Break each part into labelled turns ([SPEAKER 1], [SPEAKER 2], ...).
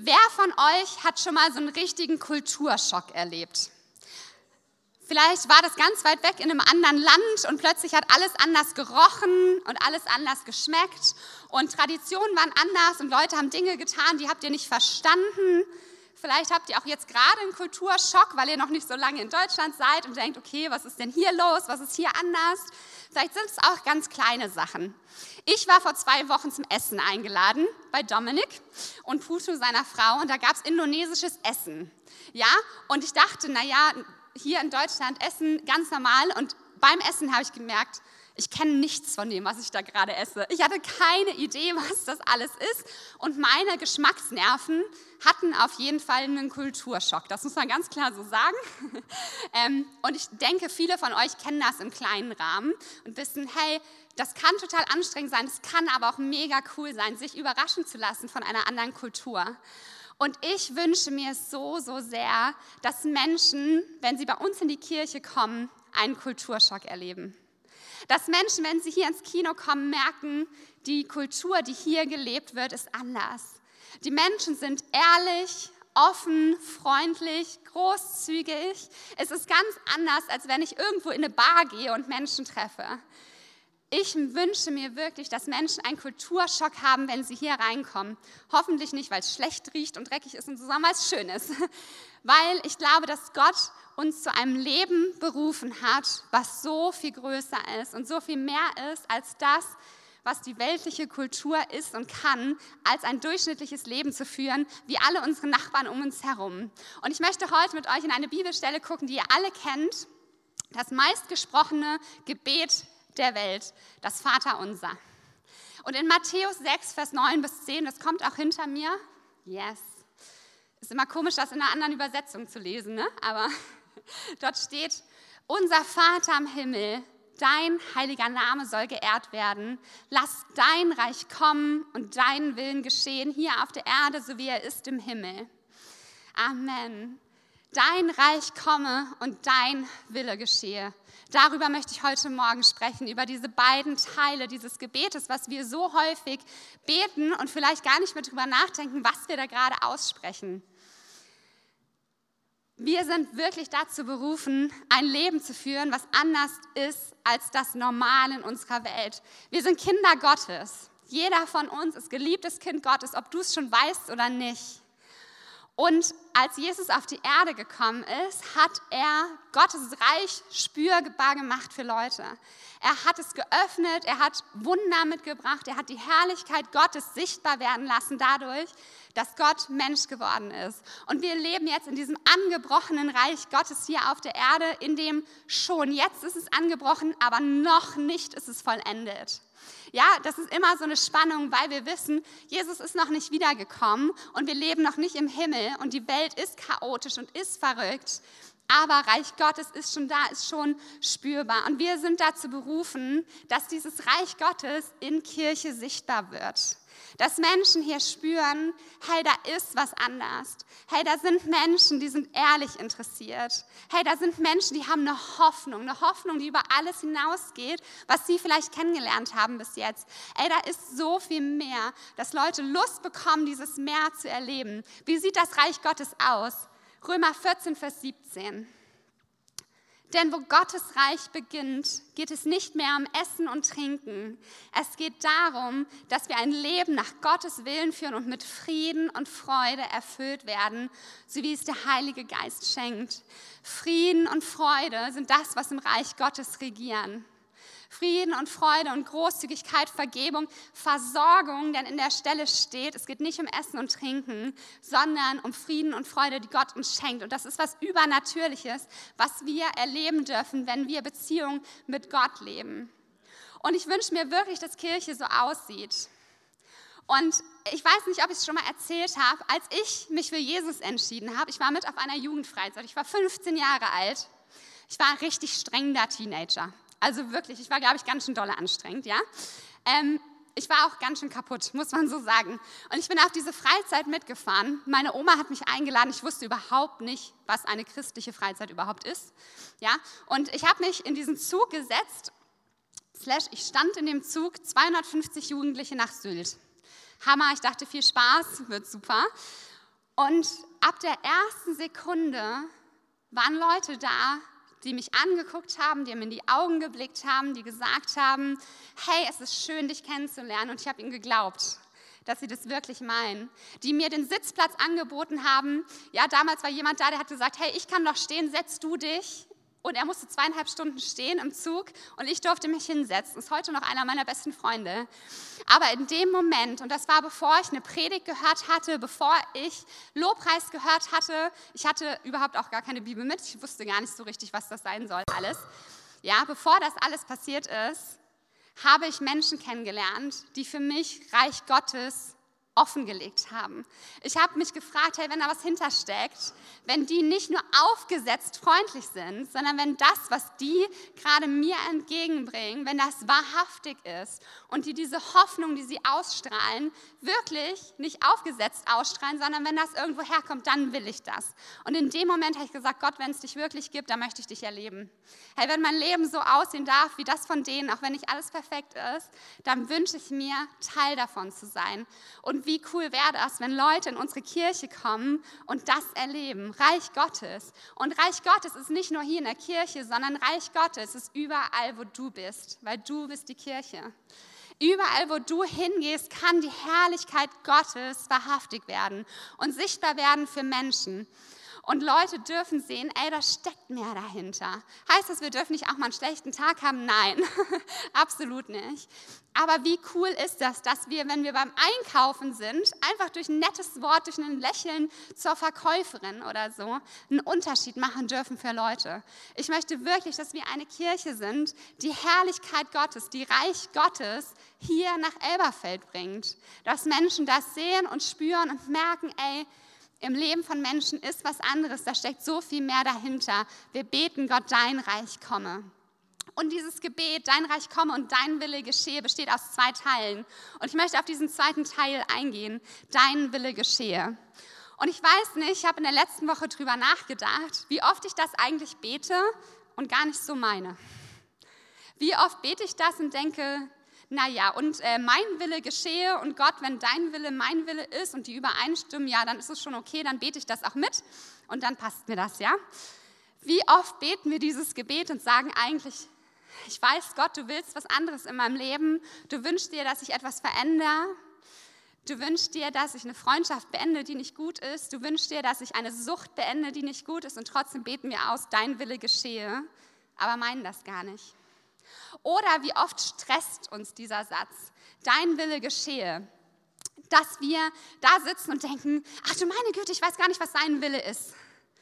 [SPEAKER 1] Wer von euch hat schon mal so einen richtigen Kulturschock erlebt? Vielleicht war das ganz weit weg in einem anderen Land und plötzlich hat alles anders gerochen und alles anders geschmeckt und Traditionen waren anders und Leute haben Dinge getan, die habt ihr nicht verstanden. Vielleicht habt ihr auch jetzt gerade einen Kulturschock, weil ihr noch nicht so lange in Deutschland seid und denkt, okay, was ist denn hier los? Was ist hier anders? Vielleicht sind es auch ganz kleine Sachen. Ich war vor zwei Wochen zum Essen eingeladen bei Dominik und Putu, seiner Frau, und da gab es indonesisches Essen. Ja, und ich dachte, naja, hier in Deutschland essen ganz normal und beim Essen habe ich gemerkt, ich kenne nichts von dem, was ich da gerade esse. Ich hatte keine Idee, was das alles ist. Und meine Geschmacksnerven hatten auf jeden Fall einen Kulturschock. Das muss man ganz klar so sagen. Ähm, und ich denke, viele von euch kennen das im kleinen Rahmen und wissen, hey, das kann total anstrengend sein, es kann aber auch mega cool sein, sich überraschen zu lassen von einer anderen Kultur. Und ich wünsche mir so, so sehr, dass Menschen, wenn sie bei uns in die Kirche kommen, einen Kulturschock erleben. Dass Menschen, wenn sie hier ins Kino kommen, merken, die Kultur, die hier gelebt wird, ist anders. Die Menschen sind ehrlich, offen, freundlich, großzügig. Es ist ganz anders, als wenn ich irgendwo in eine Bar gehe und Menschen treffe. Ich wünsche mir wirklich, dass Menschen einen Kulturschock haben, wenn sie hier reinkommen. Hoffentlich nicht, weil es schlecht riecht und dreckig ist und sondern weil es schön ist. Weil ich glaube, dass Gott uns zu einem Leben berufen hat, was so viel größer ist und so viel mehr ist als das, was die weltliche Kultur ist und kann, als ein durchschnittliches Leben zu führen, wie alle unsere Nachbarn um uns herum. Und ich möchte heute mit euch in eine Bibelstelle gucken, die ihr alle kennt. Das meistgesprochene Gebet der Welt, das Vaterunser. Und in Matthäus 6, Vers 9 bis 10, das kommt auch hinter mir. Yes. Ist immer komisch, das in einer anderen Übersetzung zu lesen, ne? aber dort steht, unser Vater im Himmel, dein heiliger Name soll geehrt werden. Lass dein Reich kommen und dein Willen geschehen, hier auf der Erde, so wie er ist im Himmel. Amen. Dein Reich komme und dein Wille geschehe. Darüber möchte ich heute Morgen sprechen, über diese beiden Teile dieses Gebetes, was wir so häufig beten und vielleicht gar nicht mehr darüber nachdenken, was wir da gerade aussprechen. Wir sind wirklich dazu berufen, ein Leben zu führen, was anders ist als das Normale in unserer Welt. Wir sind Kinder Gottes. Jeder von uns ist geliebtes Kind Gottes, ob du es schon weißt oder nicht. Und als Jesus auf die Erde gekommen ist, hat er Gottes Reich spürbar gemacht für Leute. Er hat es geöffnet, er hat Wunder mitgebracht, er hat die Herrlichkeit Gottes sichtbar werden lassen dadurch, dass Gott Mensch geworden ist. Und wir leben jetzt in diesem angebrochenen Reich Gottes hier auf der Erde, in dem schon jetzt ist es angebrochen, aber noch nicht ist es vollendet. Ja, das ist immer so eine Spannung, weil wir wissen, Jesus ist noch nicht wiedergekommen und wir leben noch nicht im Himmel und die Welt ist chaotisch und ist verrückt. Aber Reich Gottes ist schon da, ist schon spürbar. Und wir sind dazu berufen, dass dieses Reich Gottes in Kirche sichtbar wird. Dass Menschen hier spüren, hey, da ist was anders. Hey, da sind Menschen, die sind ehrlich interessiert. Hey, da sind Menschen, die haben eine Hoffnung, eine Hoffnung, die über alles hinausgeht, was sie vielleicht kennengelernt haben bis jetzt. Ey, da ist so viel mehr, dass Leute Lust bekommen, dieses Meer zu erleben. Wie sieht das Reich Gottes aus? Römer 14, Vers 17. Denn wo Gottes Reich beginnt, geht es nicht mehr um Essen und Trinken. Es geht darum, dass wir ein Leben nach Gottes Willen führen und mit Frieden und Freude erfüllt werden, so wie es der Heilige Geist schenkt. Frieden und Freude sind das, was im Reich Gottes regieren. Frieden und Freude und Großzügigkeit, Vergebung, Versorgung, denn in der Stelle steht, es geht nicht um Essen und Trinken, sondern um Frieden und Freude, die Gott uns schenkt. Und das ist was Übernatürliches, was wir erleben dürfen, wenn wir Beziehung mit Gott leben. Und ich wünsche mir wirklich, dass Kirche so aussieht. Und ich weiß nicht, ob ich es schon mal erzählt habe, als ich mich für Jesus entschieden habe, ich war mit auf einer Jugendfreizeit, ich war 15 Jahre alt, ich war ein richtig strengender Teenager. Also wirklich, ich war, glaube ich, ganz schön dolle anstrengend, ja. Ähm, ich war auch ganz schön kaputt, muss man so sagen. Und ich bin auf diese Freizeit mitgefahren. Meine Oma hat mich eingeladen. Ich wusste überhaupt nicht, was eine christliche Freizeit überhaupt ist. Ja? Und ich habe mich in diesen Zug gesetzt. Slash, ich stand in dem Zug 250 Jugendliche nach Sylt. Hammer, ich dachte, viel Spaß, wird super. Und ab der ersten Sekunde waren Leute da, die mich angeguckt haben, die mir in die Augen geblickt haben, die gesagt haben, hey, es ist schön, dich kennenzulernen. Und ich habe ihnen geglaubt, dass sie das wirklich meinen. Die mir den Sitzplatz angeboten haben. Ja, damals war jemand da, der hat gesagt, hey, ich kann doch stehen, setz du dich. Und er musste zweieinhalb Stunden stehen im Zug und ich durfte mich hinsetzen. Ist heute noch einer meiner besten Freunde. Aber in dem Moment, und das war bevor ich eine Predigt gehört hatte, bevor ich Lobpreis gehört hatte, ich hatte überhaupt auch gar keine Bibel mit, ich wusste gar nicht so richtig, was das sein soll, alles. Ja, bevor das alles passiert ist, habe ich Menschen kennengelernt, die für mich Reich Gottes offengelegt haben. Ich habe mich gefragt, hey, wenn da was hintersteckt, wenn die nicht nur aufgesetzt freundlich sind, sondern wenn das, was die gerade mir entgegenbringen, wenn das wahrhaftig ist und die diese Hoffnung, die sie ausstrahlen, wirklich nicht aufgesetzt ausstrahlen, sondern wenn das irgendwo herkommt, dann will ich das. Und in dem Moment habe ich gesagt, Gott, wenn es dich wirklich gibt, dann möchte ich dich erleben. Hey, wenn mein Leben so aussehen darf wie das von denen, auch wenn nicht alles perfekt ist, dann wünsche ich mir, Teil davon zu sein. Und wie cool wäre das, wenn Leute in unsere Kirche kommen und das erleben, Reich Gottes. Und Reich Gottes ist nicht nur hier in der Kirche, sondern Reich Gottes ist überall, wo du bist, weil du bist die Kirche. Überall, wo du hingehst, kann die Herrlichkeit Gottes wahrhaftig werden und sichtbar werden für Menschen. Und Leute dürfen sehen, ey, da steckt mehr dahinter. Heißt das, wir dürfen nicht auch mal einen schlechten Tag haben? Nein, absolut nicht. Aber wie cool ist das, dass wir, wenn wir beim Einkaufen sind, einfach durch ein nettes Wort, durch ein Lächeln zur Verkäuferin oder so einen Unterschied machen dürfen für Leute. Ich möchte wirklich, dass wir eine Kirche sind, die Herrlichkeit Gottes, die Reich Gottes hier nach Elberfeld bringt. Dass Menschen das sehen und spüren und merken, ey, im Leben von Menschen ist was anderes, da steckt so viel mehr dahinter. Wir beten Gott, dein Reich komme. Und dieses Gebet, dein Reich komme und dein Wille geschehe, besteht aus zwei Teilen. Und ich möchte auf diesen zweiten Teil eingehen. Dein Wille geschehe. Und ich weiß nicht, ich habe in der letzten Woche drüber nachgedacht, wie oft ich das eigentlich bete und gar nicht so meine. Wie oft bete ich das und denke, naja, und äh, mein Wille geschehe und Gott, wenn dein Wille mein Wille ist und die übereinstimmen, ja, dann ist es schon okay, dann bete ich das auch mit und dann passt mir das, ja. Wie oft beten wir dieses Gebet und sagen eigentlich, ich weiß, Gott, du willst was anderes in meinem Leben, du wünschst dir, dass ich etwas verändere, Du wünschst dir, dass ich eine Freundschaft beende, die nicht gut ist. Du wünschst dir, dass ich eine Sucht beende, die nicht gut ist. Und trotzdem beten wir aus, dein Wille geschehe, aber meinen das gar nicht. Oder wie oft stresst uns dieser Satz, dein Wille geschehe, dass wir da sitzen und denken, ach du meine Güte, ich weiß gar nicht, was sein Wille ist.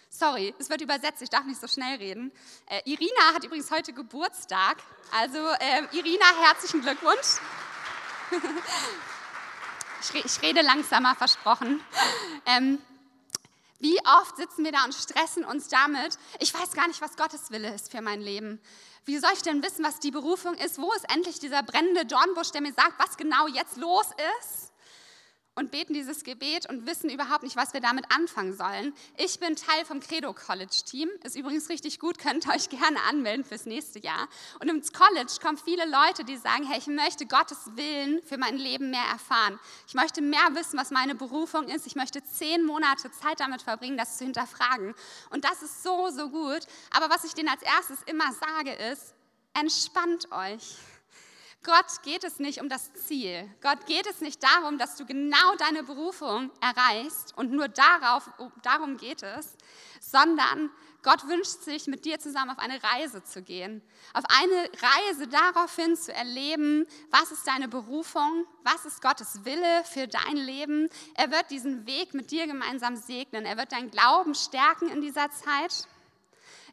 [SPEAKER 1] Sorry, es wird übersetzt, ich darf nicht so schnell reden. Äh, Irina hat übrigens heute Geburtstag. Also äh, Irina, herzlichen Glückwunsch. ich, ich, rede langsamer, versprochen. Ähm, wie oft sitzen wir da und stressen uns damit, ich weiß gar nicht, was Gottes Wille ist für mein Leben. Wie soll ich denn wissen, was die Berufung ist? Wo ist endlich dieser brennende Dornbusch, der mir sagt, was genau jetzt los ist? Und beten dieses Gebet und wissen überhaupt nicht, was wir damit anfangen sollen. Ich bin Teil vom Credo College Team, ist übrigens richtig gut, könnt ihr euch gerne anmelden fürs nächste Jahr. Und im College kommen viele Leute, die sagen, hey, ich möchte Gottes Willen für mein Leben mehr erfahren. Ich möchte mehr wissen, was meine Berufung ist. Ich möchte zehn Monate Zeit damit verbringen, das zu hinterfragen. Und das ist so, so gut. Aber was ich denen als erstes immer sage, ist, entspannt euch. Gott geht es nicht um das Ziel. Gott geht es nicht darum, dass du genau deine Berufung erreichst und nur darauf, darum geht es, sondern Gott wünscht sich, mit dir zusammen auf eine Reise zu gehen. Auf eine Reise daraufhin zu erleben, was ist deine Berufung, was ist Gottes Wille für dein Leben. Er wird diesen Weg mit dir gemeinsam segnen. Er wird deinen Glauben stärken in dieser Zeit.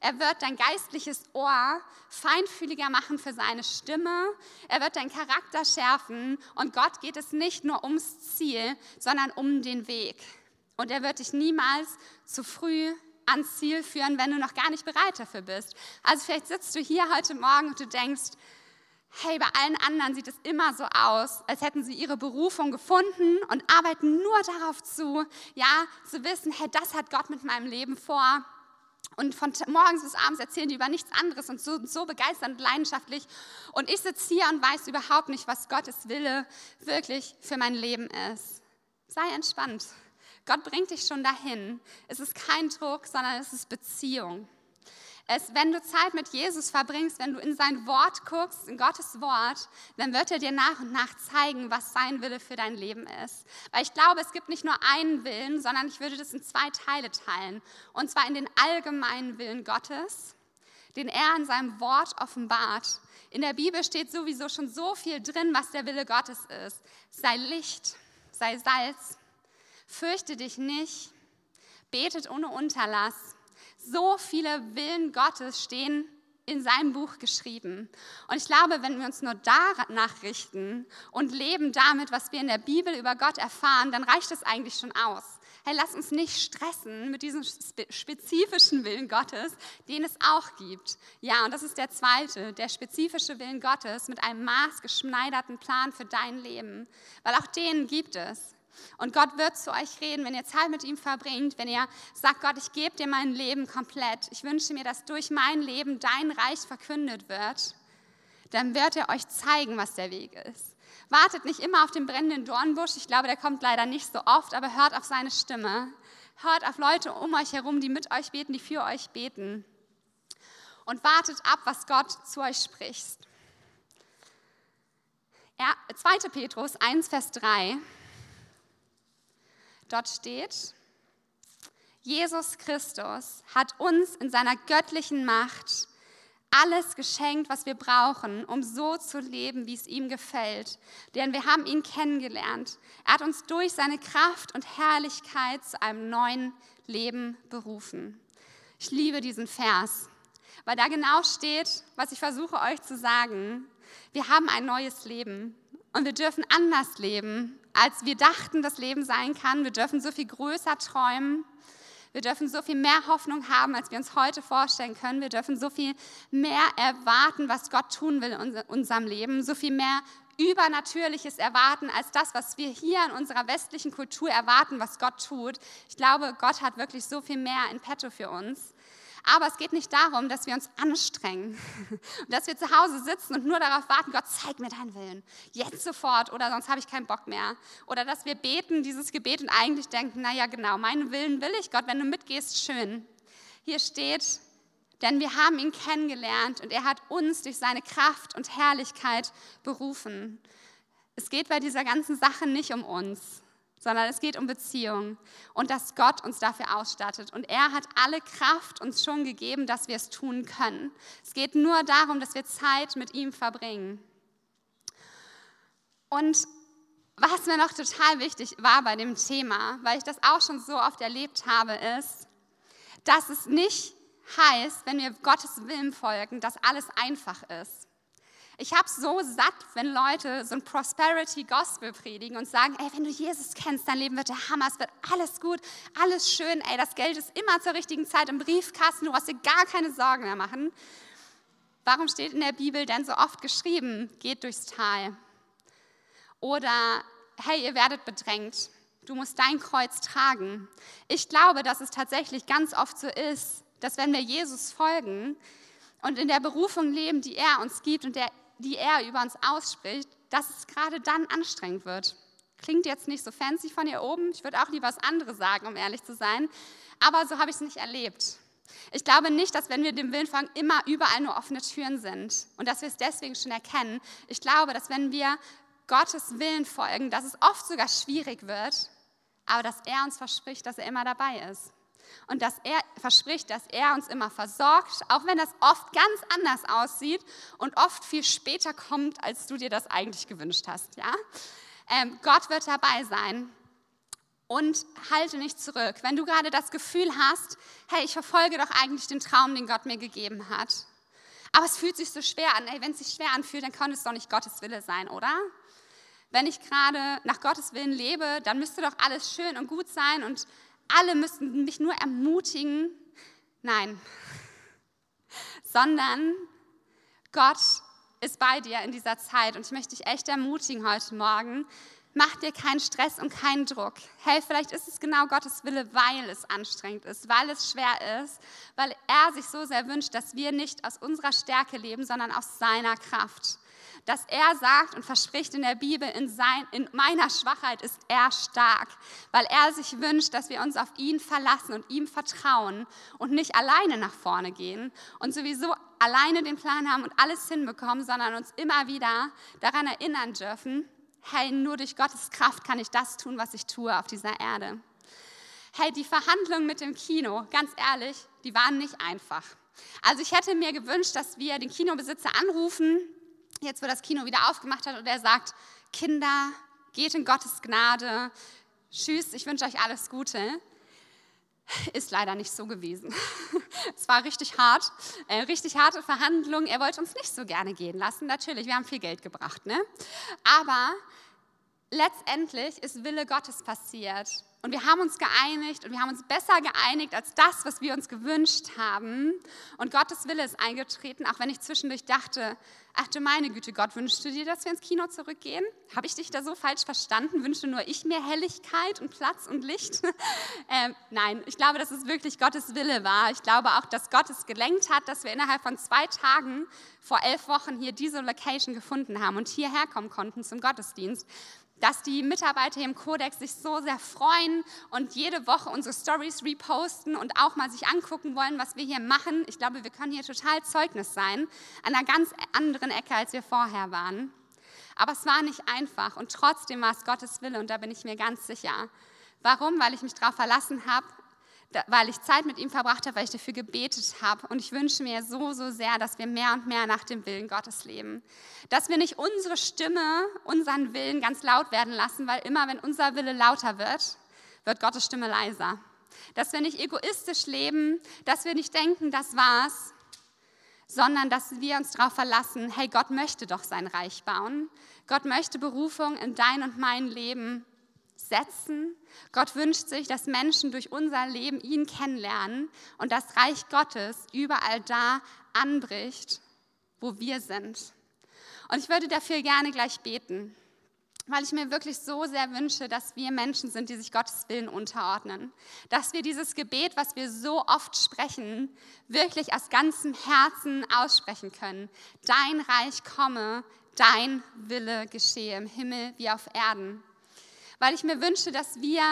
[SPEAKER 1] Er wird dein geistliches Ohr feinfühliger machen für seine Stimme. Er wird deinen Charakter schärfen. Und Gott geht es nicht nur ums Ziel, sondern um den Weg. Und er wird dich niemals zu früh ans Ziel führen, wenn du noch gar nicht bereit dafür bist. Also vielleicht sitzt du hier heute Morgen und du denkst, hey, bei allen anderen sieht es immer so aus, als hätten sie ihre Berufung gefunden und arbeiten nur darauf zu, ja, zu wissen, hey, das hat Gott mit meinem Leben vor. Und von morgens bis abends erzählen die über nichts anderes und so, so begeisternd leidenschaftlich. Und ich sitze hier und weiß überhaupt nicht, was Gottes Wille wirklich für mein Leben ist. Sei entspannt. Gott bringt dich schon dahin. Es ist kein Druck, sondern es ist Beziehung. Es, wenn du Zeit mit Jesus verbringst, wenn du in sein Wort guckst, in Gottes Wort, dann wird er dir nach und nach zeigen, was sein Wille für dein Leben ist. Weil ich glaube, es gibt nicht nur einen Willen, sondern ich würde das in zwei Teile teilen. Und zwar in den allgemeinen Willen Gottes, den er in seinem Wort offenbart. In der Bibel steht sowieso schon so viel drin, was der Wille Gottes ist. Sei Licht, sei Salz, fürchte dich nicht, betet ohne Unterlass so viele Willen Gottes stehen in seinem Buch geschrieben. Und ich glaube, wenn wir uns nur danach richten und leben damit, was wir in der Bibel über Gott erfahren, dann reicht es eigentlich schon aus. Hey, lass uns nicht stressen mit diesem spezifischen Willen Gottes, den es auch gibt. Ja, und das ist der zweite, der spezifische Willen Gottes mit einem maßgeschneiderten Plan für dein Leben, weil auch den gibt es. Und Gott wird zu euch reden, wenn ihr Zeit mit ihm verbringt, wenn ihr sagt, Gott, ich gebe dir mein Leben komplett. Ich wünsche mir, dass durch mein Leben dein Reich verkündet wird. Dann wird er euch zeigen, was der Weg ist. Wartet nicht immer auf den brennenden Dornbusch. Ich glaube, der kommt leider nicht so oft, aber hört auf seine Stimme. Hört auf Leute um euch herum, die mit euch beten, die für euch beten. Und wartet ab, was Gott zu euch spricht. Ja, 2. Petrus 1, Vers 3. Dort steht, Jesus Christus hat uns in seiner göttlichen Macht alles geschenkt, was wir brauchen, um so zu leben, wie es ihm gefällt. Denn wir haben ihn kennengelernt. Er hat uns durch seine Kraft und Herrlichkeit zu einem neuen Leben berufen. Ich liebe diesen Vers, weil da genau steht, was ich versuche euch zu sagen. Wir haben ein neues Leben und wir dürfen anders leben, als wir dachten, das Leben sein kann. Wir dürfen so viel größer träumen. Wir dürfen so viel mehr Hoffnung haben, als wir uns heute vorstellen können. Wir dürfen so viel mehr erwarten, was Gott tun will in unserem Leben. So viel mehr Übernatürliches erwarten als das, was wir hier in unserer westlichen Kultur erwarten, was Gott tut. Ich glaube, Gott hat wirklich so viel mehr in petto für uns. Aber es geht nicht darum, dass wir uns anstrengen, dass wir zu Hause sitzen und nur darauf warten, Gott, zeig mir deinen Willen, jetzt sofort oder sonst habe ich keinen Bock mehr. Oder dass wir beten dieses Gebet und eigentlich denken, naja genau, meinen Willen will ich, Gott, wenn du mitgehst, schön. Hier steht, denn wir haben ihn kennengelernt und er hat uns durch seine Kraft und Herrlichkeit berufen. Es geht bei dieser ganzen Sache nicht um uns sondern es geht um Beziehung und dass Gott uns dafür ausstattet. Und er hat alle Kraft uns schon gegeben, dass wir es tun können. Es geht nur darum, dass wir Zeit mit ihm verbringen. Und was mir noch total wichtig war bei dem Thema, weil ich das auch schon so oft erlebt habe, ist, dass es nicht heißt, wenn wir Gottes Willen folgen, dass alles einfach ist. Ich habe so satt, wenn Leute so ein Prosperity Gospel predigen und sagen, ey, wenn du Jesus kennst, dein Leben wird der Hammer, es wird alles gut, alles schön, ey, das Geld ist immer zur richtigen Zeit im Briefkasten, du musst dir gar keine Sorgen mehr machen. Warum steht in der Bibel denn so oft geschrieben, geht durchs Tal? Oder, hey, ihr werdet bedrängt, du musst dein Kreuz tragen. Ich glaube, dass es tatsächlich ganz oft so ist, dass wenn wir Jesus folgen und in der Berufung leben, die er uns gibt und der die er über uns ausspricht, dass es gerade dann anstrengend wird. Klingt jetzt nicht so fancy von hier oben. Ich würde auch lieber was anderes sagen, um ehrlich zu sein. Aber so habe ich es nicht erlebt. Ich glaube nicht, dass wenn wir dem Willen folgen, immer überall nur offene Türen sind und dass wir es deswegen schon erkennen. Ich glaube, dass wenn wir Gottes Willen folgen, dass es oft sogar schwierig wird, aber dass er uns verspricht, dass er immer dabei ist und dass er verspricht, dass er uns immer versorgt, auch wenn das oft ganz anders aussieht und oft viel später kommt, als du dir das eigentlich gewünscht hast. Ja? Ähm, Gott wird dabei sein und halte nicht zurück. Wenn du gerade das Gefühl hast, hey, ich verfolge doch eigentlich den Traum, den Gott mir gegeben hat, aber es fühlt sich so schwer an. Ey, wenn es sich schwer anfühlt, dann kann es doch nicht Gottes Wille sein, oder? Wenn ich gerade nach Gottes Willen lebe, dann müsste doch alles schön und gut sein und alle müssen mich nur ermutigen. Nein, sondern Gott ist bei dir in dieser Zeit und ich möchte dich echt ermutigen heute Morgen. Mach dir keinen Stress und keinen Druck. Hey, vielleicht ist es genau Gottes Wille, weil es anstrengend ist, weil es schwer ist, weil er sich so sehr wünscht, dass wir nicht aus unserer Stärke leben, sondern aus seiner Kraft. Dass er sagt und verspricht in der Bibel, in, sein, in meiner Schwachheit ist er stark, weil er sich wünscht, dass wir uns auf ihn verlassen und ihm vertrauen und nicht alleine nach vorne gehen und sowieso alleine den Plan haben und alles hinbekommen, sondern uns immer wieder daran erinnern dürfen, hey, nur durch Gottes Kraft kann ich das tun, was ich tue auf dieser Erde. Hey, die Verhandlungen mit dem Kino, ganz ehrlich, die waren nicht einfach. Also ich hätte mir gewünscht, dass wir den Kinobesitzer anrufen, jetzt wo das Kino wieder aufgemacht hat und er sagt, Kinder, geht in Gottes Gnade, tschüss, ich wünsche euch alles Gute. Ist leider nicht so gewesen. Es war richtig hart, äh, richtig harte Verhandlungen. Er wollte uns nicht so gerne gehen lassen. Natürlich, wir haben viel Geld gebracht, ne? Aber letztendlich ist Wille Gottes passiert. Und wir haben uns geeinigt und wir haben uns besser geeinigt als das, was wir uns gewünscht haben. Und Gottes Wille ist eingetreten, auch wenn ich zwischendurch dachte, ach du meine Güte, Gott, wünschst du dir, dass wir ins Kino zurückgehen? Habe ich dich da so falsch verstanden? Wünschte nur ich mehr Helligkeit und Platz und Licht? ähm, nein, ich glaube, dass es wirklich Gottes Wille war. Ich glaube auch, dass Gott es gelenkt hat, dass wir innerhalb von zwei Tagen vor elf Wochen hier diese Location gefunden haben und hierher kommen konnten zum Gottesdienst dass die Mitarbeiter im Codex sich so sehr freuen und jede Woche unsere Stories reposten und auch mal sich angucken wollen, was wir hier machen. Ich glaube, wir können hier total Zeugnis sein, an einer ganz anderen Ecke, als wir vorher waren. Aber es war nicht einfach und trotzdem war es Gottes Wille und da bin ich mir ganz sicher. Warum? Weil ich mich darauf verlassen habe, weil ich Zeit mit ihm verbracht habe, weil ich dafür gebetet habe. Und ich wünsche mir so, so sehr, dass wir mehr und mehr nach dem Willen Gottes leben. Dass wir nicht unsere Stimme, unseren Willen ganz laut werden lassen, weil immer, wenn unser Wille lauter wird, wird Gottes Stimme leiser. Dass wir nicht egoistisch leben, dass wir nicht denken, das war's, sondern dass wir uns darauf verlassen, hey, Gott möchte doch sein Reich bauen. Gott möchte Berufung in dein und mein Leben setzen. Gott wünscht sich, dass Menschen durch unser Leben ihn kennenlernen und das Reich Gottes überall da anbricht, wo wir sind. Und ich würde dafür gerne gleich beten, weil ich mir wirklich so sehr wünsche, dass wir Menschen sind, die sich Gottes Willen unterordnen. Dass wir dieses Gebet, was wir so oft sprechen, wirklich aus ganzem Herzen aussprechen können. Dein Reich komme, dein Wille geschehe im Himmel wie auf Erden weil ich mir wünsche, dass wir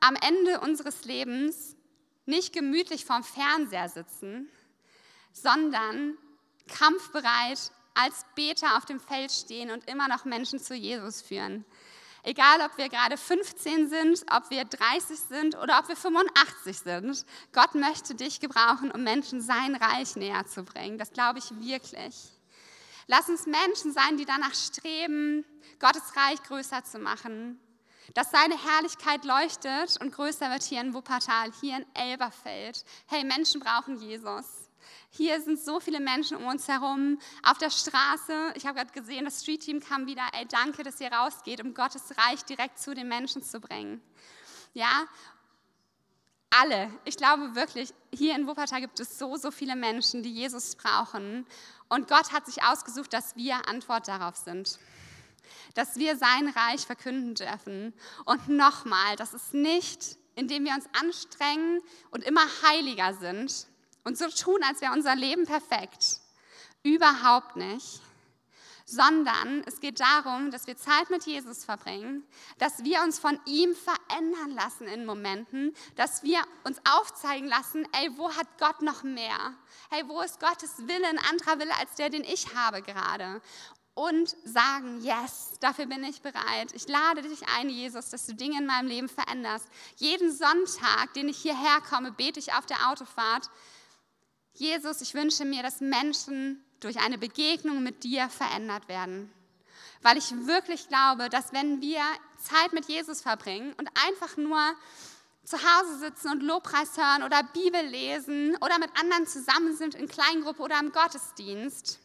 [SPEAKER 1] am Ende unseres Lebens nicht gemütlich vorm Fernseher sitzen, sondern kampfbereit als Beter auf dem Feld stehen und immer noch Menschen zu Jesus führen. Egal, ob wir gerade 15 sind, ob wir 30 sind oder ob wir 85 sind. Gott möchte dich gebrauchen, um Menschen sein Reich näher zu bringen. Das glaube ich wirklich. Lass uns Menschen sein, die danach streben, Gottes Reich größer zu machen, dass seine Herrlichkeit leuchtet und größer wird hier in Wuppertal, hier in Elberfeld. Hey, Menschen brauchen Jesus. Hier sind so viele Menschen um uns herum, auf der Straße. Ich habe gerade gesehen, das Street Team kam wieder. Ey, danke, dass ihr rausgeht, um Gottes Reich direkt zu den Menschen zu bringen. Ja, alle. Ich glaube wirklich, hier in Wuppertal gibt es so, so viele Menschen, die Jesus brauchen. Und Gott hat sich ausgesucht, dass wir Antwort darauf sind dass wir sein Reich verkünden dürfen. Und nochmal, das ist nicht, indem wir uns anstrengen und immer heiliger sind und so tun, als wäre unser Leben perfekt. Überhaupt nicht. Sondern es geht darum, dass wir Zeit mit Jesus verbringen, dass wir uns von ihm verändern lassen in Momenten, dass wir uns aufzeigen lassen, ey, wo hat Gott noch mehr? Hey, wo ist Gottes Wille, ein anderer Wille als der, den ich habe gerade? Und sagen, yes, dafür bin ich bereit. Ich lade dich ein, Jesus, dass du Dinge in meinem Leben veränderst. Jeden Sonntag, den ich hierher komme, bete ich auf der Autofahrt. Jesus, ich wünsche mir, dass Menschen durch eine Begegnung mit dir verändert werden. Weil ich wirklich glaube, dass wenn wir Zeit mit Jesus verbringen und einfach nur zu Hause sitzen und Lobpreis hören oder Bibel lesen oder mit anderen zusammen sind in Kleingruppe oder im Gottesdienst,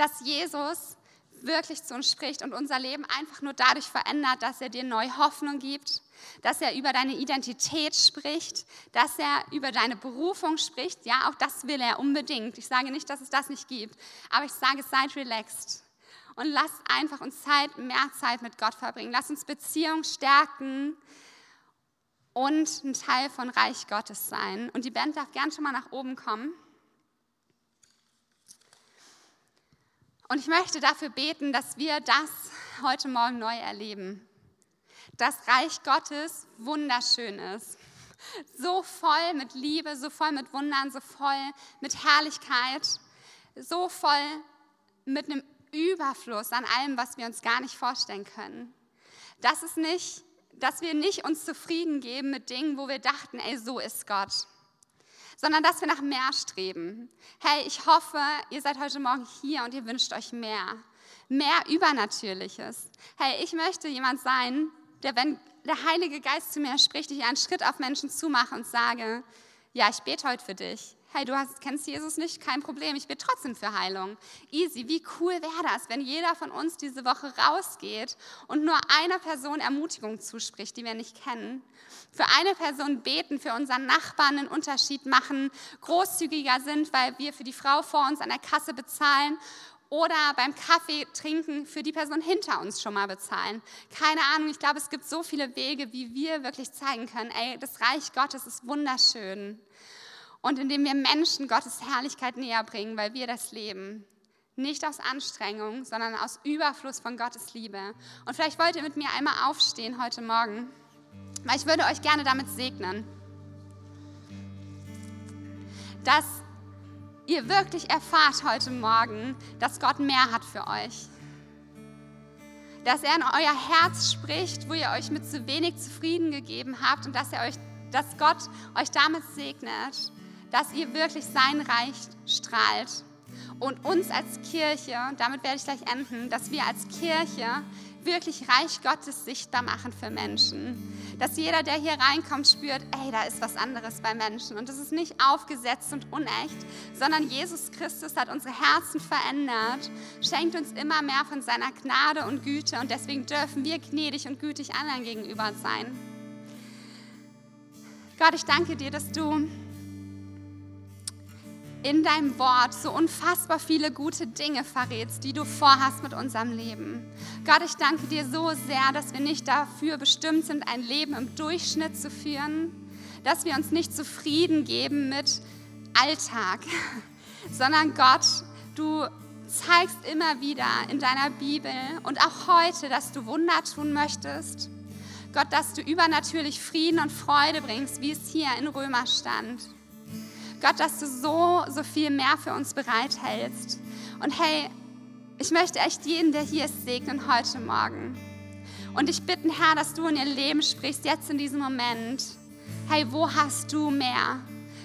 [SPEAKER 1] dass Jesus wirklich zu uns spricht und unser Leben einfach nur dadurch verändert, dass er dir neue Hoffnung gibt, dass er über deine Identität spricht, dass er über deine Berufung spricht. Ja, auch das will er unbedingt. Ich sage nicht, dass es das nicht gibt, aber ich sage, seid relaxed und lasst einfach uns Zeit, mehr Zeit mit Gott verbringen. Lasst uns Beziehung stärken und ein Teil von Reich Gottes sein. Und die Band darf gern schon mal nach oben kommen. Und ich möchte dafür beten, dass wir das heute Morgen neu erleben. Dass Reich Gottes wunderschön ist. So voll mit Liebe, so voll mit Wundern, so voll mit Herrlichkeit, so voll mit einem Überfluss an allem, was wir uns gar nicht vorstellen können. Das ist nicht, dass wir nicht uns zufrieden geben mit Dingen, wo wir dachten, ey, so ist Gott, sondern dass wir nach mehr streben. Hey, ich hoffe, ihr seid heute Morgen hier und ihr wünscht euch mehr, mehr Übernatürliches. Hey, ich möchte jemand sein, der, wenn der Heilige Geist zu mir spricht, ich einen Schritt auf Menschen zumache und sage, ja, ich bete heute für dich hey, du hast, kennst Jesus nicht, kein Problem, ich bin trotzdem für Heilung. Easy, wie cool wäre das, wenn jeder von uns diese Woche rausgeht und nur einer Person Ermutigung zuspricht, die wir nicht kennen. Für eine Person beten, für unseren Nachbarn einen Unterschied machen, großzügiger sind, weil wir für die Frau vor uns an der Kasse bezahlen oder beim Kaffee trinken für die Person hinter uns schon mal bezahlen. Keine Ahnung, ich glaube, es gibt so viele Wege, wie wir wirklich zeigen können, ey, das Reich Gottes ist wunderschön und indem wir Menschen Gottes Herrlichkeit näher bringen, weil wir das leben. Nicht aus Anstrengung, sondern aus Überfluss von Gottes Liebe. Und vielleicht wollt ihr mit mir einmal aufstehen heute Morgen, weil ich würde euch gerne damit segnen, dass ihr wirklich erfahrt heute Morgen, dass Gott mehr hat für euch. Dass er in euer Herz spricht, wo ihr euch mit zu wenig zufrieden gegeben habt und dass, er euch, dass Gott euch damit segnet dass ihr wirklich sein Reich strahlt. Und uns als Kirche, damit werde ich gleich enden, dass wir als Kirche wirklich Reich Gottes sichtbar machen für Menschen. Dass jeder, der hier reinkommt, spürt, ey, da ist was anderes bei Menschen. Und das ist nicht aufgesetzt und unecht, sondern Jesus Christus hat unsere Herzen verändert, schenkt uns immer mehr von seiner Gnade und Güte. Und deswegen dürfen wir gnädig und gütig anderen gegenüber sein. Gott, ich danke dir, dass du in deinem Wort so unfassbar viele gute Dinge verrätst, die du vorhast mit unserem Leben. Gott, ich danke dir so sehr, dass wir nicht dafür bestimmt sind, ein Leben im Durchschnitt zu führen, dass wir uns nicht zufrieden geben mit Alltag, sondern Gott, du zeigst immer wieder in deiner Bibel und auch heute, dass du Wunder tun möchtest. Gott, dass du übernatürlich Frieden und Freude bringst, wie es hier in Römer stand. Gott, dass du so, so viel mehr für uns bereithältst. Und hey, ich möchte echt jeden, der hier ist, segnen heute Morgen. Und ich bitte, Herr, dass du in ihr Leben sprichst, jetzt in diesem Moment. Hey, wo hast du mehr?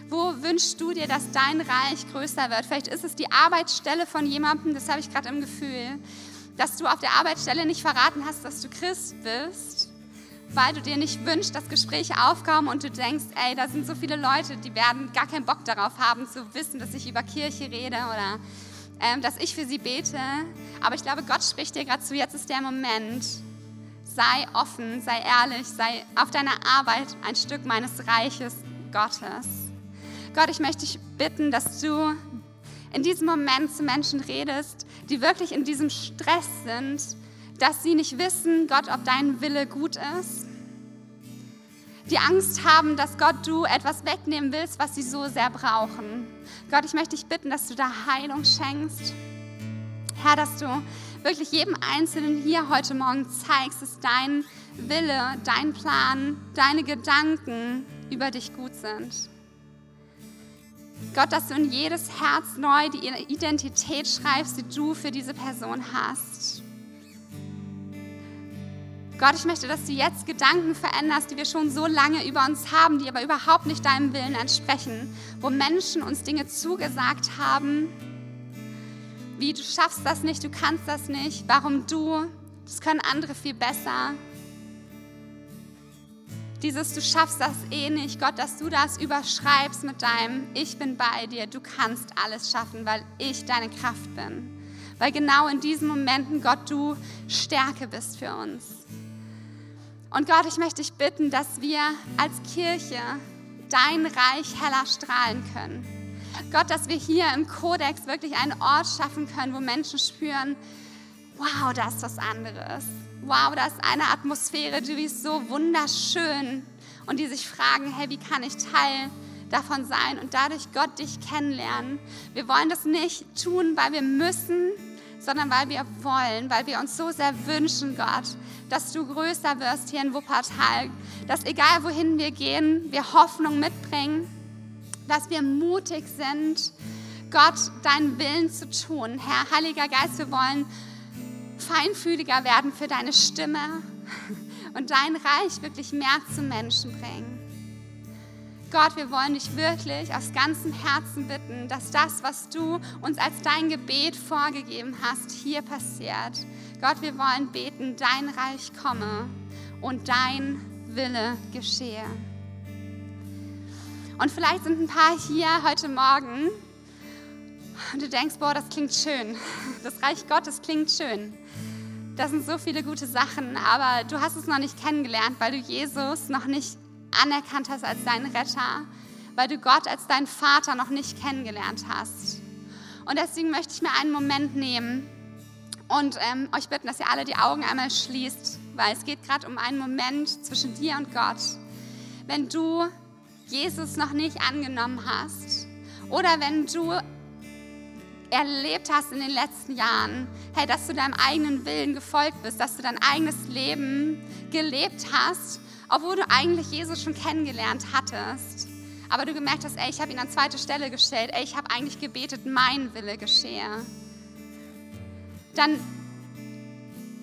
[SPEAKER 1] Wo wünschst du dir, dass dein Reich größer wird? Vielleicht ist es die Arbeitsstelle von jemandem, das habe ich gerade im Gefühl, dass du auf der Arbeitsstelle nicht verraten hast, dass du Christ bist weil du dir nicht wünschst, dass Gespräche aufkommen und du denkst, ey, da sind so viele Leute, die werden gar keinen Bock darauf haben, zu wissen, dass ich über Kirche rede oder ähm, dass ich für sie bete. Aber ich glaube, Gott spricht dir gerade zu, jetzt ist der Moment. Sei offen, sei ehrlich, sei auf deiner Arbeit ein Stück meines Reiches Gottes. Gott, ich möchte dich bitten, dass du in diesem Moment zu Menschen redest, die wirklich in diesem Stress sind, dass sie nicht wissen, Gott, ob dein Wille gut ist. Die Angst haben, dass Gott du etwas wegnehmen willst, was sie so sehr brauchen. Gott, ich möchte dich bitten, dass du da Heilung schenkst. Herr, dass du wirklich jedem Einzelnen hier heute Morgen zeigst, dass dein Wille, dein Plan, deine Gedanken über dich gut sind. Gott, dass du in jedes Herz neu die Identität schreibst, die du für diese Person hast. Gott, ich möchte, dass du jetzt Gedanken veränderst, die wir schon so lange über uns haben, die aber überhaupt nicht deinem Willen entsprechen, wo Menschen uns Dinge zugesagt haben, wie du schaffst das nicht, du kannst das nicht, warum du, das können andere viel besser. Dieses, du schaffst das eh nicht, Gott, dass du das überschreibst mit deinem, ich bin bei dir, du kannst alles schaffen, weil ich deine Kraft bin. Weil genau in diesen Momenten, Gott, du Stärke bist für uns. Und Gott, ich möchte dich bitten, dass wir als Kirche dein Reich heller strahlen können. Gott, dass wir hier im Kodex wirklich einen Ort schaffen können, wo Menschen spüren, wow, da ist was anderes. Wow, da ist eine Atmosphäre, die ist so wunderschön. Und die sich fragen, hey, wie kann ich Teil davon sein und dadurch Gott dich kennenlernen? Wir wollen das nicht tun, weil wir müssen, sondern weil wir wollen, weil wir uns so sehr wünschen, Gott, dass du größer wirst hier in Wuppertal, dass egal wohin wir gehen, wir Hoffnung mitbringen, dass wir mutig sind, Gott deinen Willen zu tun. Herr, Heiliger Geist, wir wollen feinfühliger werden für deine Stimme und dein Reich wirklich mehr zu Menschen bringen. Gott, wir wollen dich wirklich aus ganzem Herzen bitten, dass das, was du uns als dein Gebet vorgegeben hast, hier passiert. Gott, wir wollen beten, dein Reich komme und dein Wille geschehe. Und vielleicht sind ein paar hier heute Morgen und du denkst, boah, das klingt schön. Das Reich Gottes klingt schön. Das sind so viele gute Sachen, aber du hast es noch nicht kennengelernt, weil du Jesus noch nicht anerkannt hast als deinen Retter, weil du Gott als deinen Vater noch nicht kennengelernt hast. Und deswegen möchte ich mir einen Moment nehmen und ähm, euch bitten, dass ihr alle die Augen einmal schließt, weil es geht gerade um einen Moment zwischen dir und Gott. Wenn du Jesus noch nicht angenommen hast oder wenn du erlebt hast in den letzten Jahren, hey, dass du deinem eigenen Willen gefolgt bist, dass du dein eigenes Leben gelebt hast obwohl du eigentlich Jesus schon kennengelernt hattest, aber du gemerkt hast, ey, ich habe ihn an zweite Stelle gestellt, ey, ich habe eigentlich gebetet, mein Wille geschehe, dann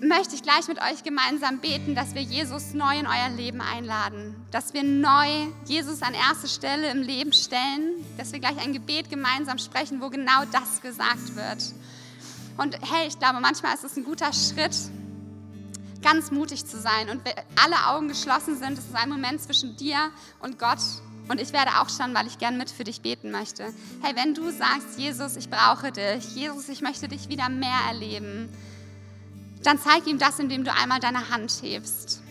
[SPEAKER 1] möchte ich gleich mit euch gemeinsam beten, dass wir Jesus neu in euer Leben einladen, dass wir neu Jesus an erste Stelle im Leben stellen, dass wir gleich ein Gebet gemeinsam sprechen, wo genau das gesagt wird. Und hey, ich glaube, manchmal ist es ein guter Schritt, ganz mutig zu sein. Und wenn alle Augen geschlossen sind, es ist ein Moment zwischen dir und Gott. Und ich werde auch schon, weil ich gern mit für dich beten möchte. Hey, wenn du sagst, Jesus, ich brauche dich, Jesus, ich möchte dich wieder mehr erleben, dann zeig ihm das, indem du einmal deine Hand hebst.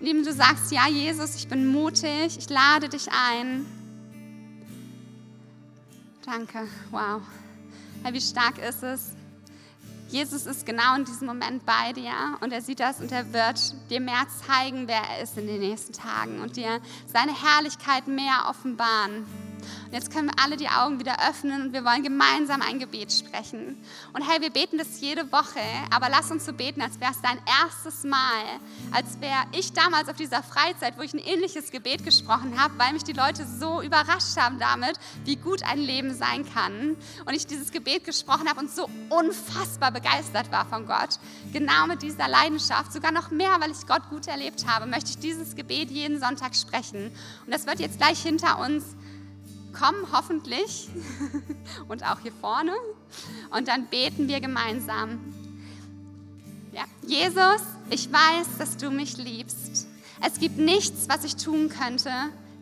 [SPEAKER 1] Indem du sagst, ja, Jesus, ich bin mutig, ich lade dich ein. Danke, wow. Hey, wie stark ist es, Jesus ist genau in diesem Moment bei dir und er sieht das und er wird dir mehr zeigen, wer er ist in den nächsten Tagen und dir seine Herrlichkeit mehr offenbaren. Und jetzt können wir alle die Augen wieder öffnen und wir wollen gemeinsam ein Gebet sprechen. Und hey, wir beten das jede Woche, aber lass uns so beten, als wäre es dein erstes Mal, als wäre ich damals auf dieser Freizeit, wo ich ein ähnliches Gebet gesprochen habe, weil mich die Leute so überrascht haben damit, wie gut ein Leben sein kann. Und ich dieses Gebet gesprochen habe und so unfassbar begeistert war von Gott. Genau mit dieser Leidenschaft, sogar noch mehr, weil ich Gott gut erlebt habe, möchte ich dieses Gebet jeden Sonntag sprechen. Und das wird jetzt gleich hinter uns kommen, hoffentlich. Und auch hier vorne. Und dann beten wir gemeinsam. Ja. Jesus, ich weiß, dass du mich liebst. Es gibt nichts, was ich tun könnte,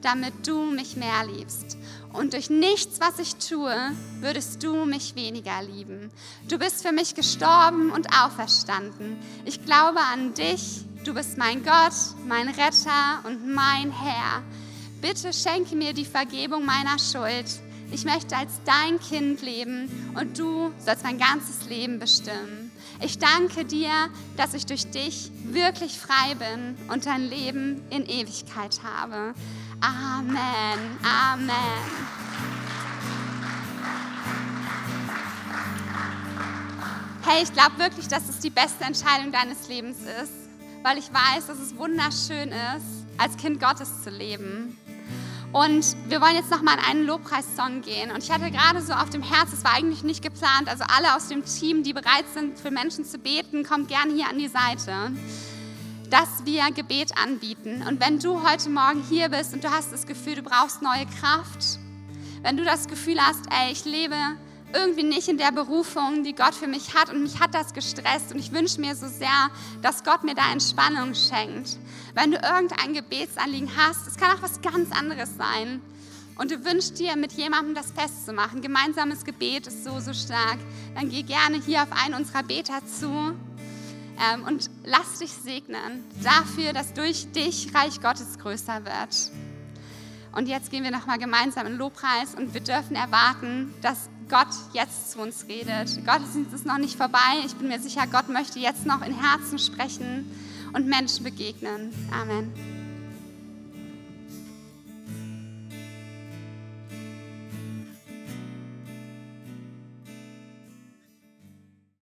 [SPEAKER 1] damit du mich mehr liebst. Und durch nichts, was ich tue, würdest du mich weniger lieben. Du bist für mich gestorben und auferstanden. Ich glaube an dich. Du bist mein Gott, mein Retter und mein Herr. Bitte schenke mir die Vergebung meiner Schuld. Ich möchte als dein Kind leben und du sollst mein ganzes Leben bestimmen. Ich danke dir, dass ich durch dich wirklich frei bin und dein Leben in Ewigkeit habe. Amen. Amen. Hey, ich glaube wirklich, dass es die beste Entscheidung deines Lebens ist, weil ich weiß, dass es wunderschön ist, als Kind Gottes zu leben. Und wir wollen jetzt nochmal in einen Lobpreissong gehen. Und ich hatte gerade so auf dem Herz, es war eigentlich nicht geplant, also alle aus dem Team, die bereit sind, für Menschen zu beten, kommt gerne hier an die Seite, dass wir Gebet anbieten. Und wenn du heute Morgen hier bist und du hast das Gefühl, du brauchst neue Kraft, wenn du das Gefühl hast, ey, ich lebe irgendwie nicht in der Berufung, die Gott für mich hat. Und mich hat das gestresst. Und ich wünsche mir so sehr, dass Gott mir da Entspannung schenkt. Wenn du irgendein Gebetsanliegen hast, es kann auch was ganz anderes sein. Und du wünschst dir mit jemandem das festzumachen, gemeinsames Gebet ist so, so stark, dann geh gerne hier auf einen unserer Beter zu. Ähm, und lass dich segnen dafür, dass durch dich Reich Gottes größer wird. Und jetzt gehen wir nochmal gemeinsam in Lobpreis und wir dürfen erwarten, dass Gott jetzt zu uns redet. Gottesdienst ist noch nicht vorbei. Ich bin mir sicher, Gott möchte jetzt noch in Herzen sprechen und Menschen begegnen. Amen.